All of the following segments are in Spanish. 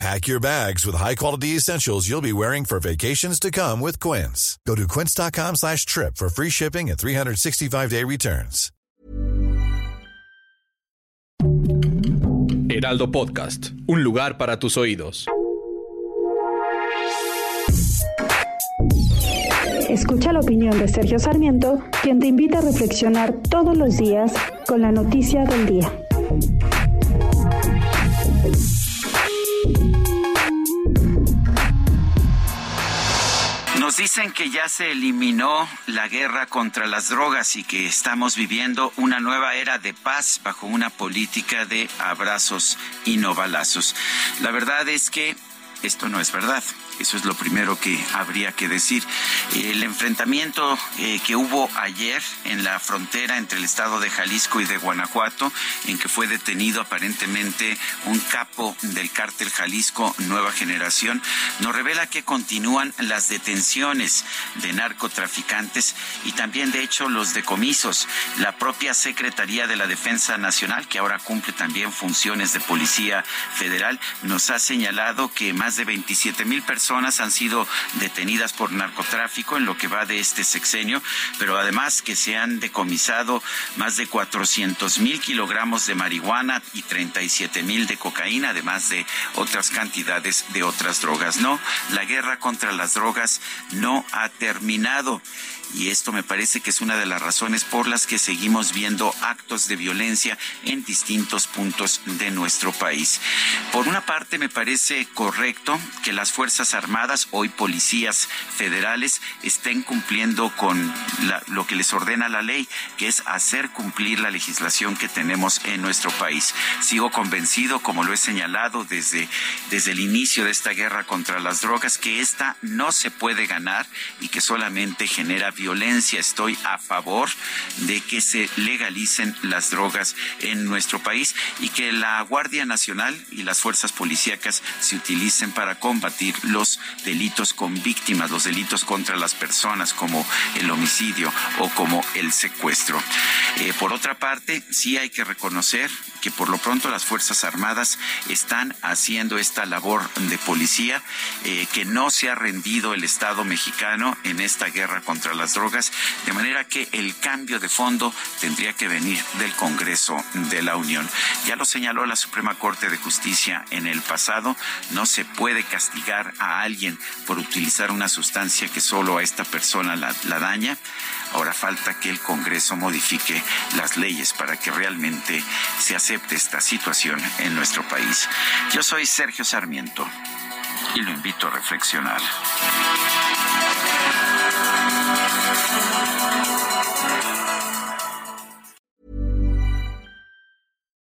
Pack your bags with high-quality essentials you'll be wearing for vacations to come with Quince. Go to quince.com slash trip for free shipping and 365-day returns. Heraldo Podcast, un lugar para tus oídos. Escucha la opinión de Sergio Sarmiento, quien te invita a reflexionar todos los días con la noticia del día. Dicen que ya se eliminó la guerra contra las drogas y que estamos viviendo una nueva era de paz bajo una política de abrazos y no balazos. La verdad es que esto no es verdad. Eso es lo primero que habría que decir. El enfrentamiento eh, que hubo ayer en la frontera entre el estado de Jalisco y de Guanajuato, en que fue detenido aparentemente un capo del cártel Jalisco Nueva Generación, nos revela que continúan las detenciones de narcotraficantes y también, de hecho, los decomisos. La propia Secretaría de la Defensa Nacional, que ahora cumple también funciones de Policía Federal, nos ha señalado que más de 27 mil personas han sido detenidas por narcotráfico en lo que va de este sexenio, pero además que se han decomisado más de 400 mil kilogramos de marihuana y 37 mil de cocaína, además de otras cantidades de otras drogas. No, la guerra contra las drogas no ha terminado y esto me parece que es una de las razones por las que seguimos viendo actos de violencia en distintos puntos de nuestro país. Por una parte, me parece correcto que las Fuerzas Armadas, hoy policías federales, estén cumpliendo con lo que les ordena la ley, que es hacer cumplir la legislación que tenemos en nuestro país. Sigo convencido, como lo he señalado desde, desde el inicio de esta guerra contra las drogas, que esta no se puede ganar y que solamente genera violencia. Estoy a favor de que se legalicen las drogas en nuestro país y que la Guardia Nacional y las fuerzas policíacas se utilicen para combatir los delitos con víctimas, los delitos contra las personas como el homicidio o como el secuestro. Eh, por otra parte, sí hay que reconocer que por lo pronto las Fuerzas Armadas están haciendo esta labor de policía, eh, que no se ha rendido el Estado mexicano en esta guerra contra las drogas, de manera que el cambio de fondo tendría que venir del Congreso de la Unión. Ya lo señaló la Suprema Corte de Justicia en el pasado, no se puede castigar a alguien por utilizar una sustancia que solo a esta persona la, la daña. Ahora falta que el Congreso modifique las leyes para que realmente se acepte esta situación en nuestro país. Yo soy Sergio Sarmiento y lo invito a reflexionar.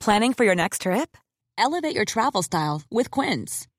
Planning for your next trip? Elevate your travel style with Quince.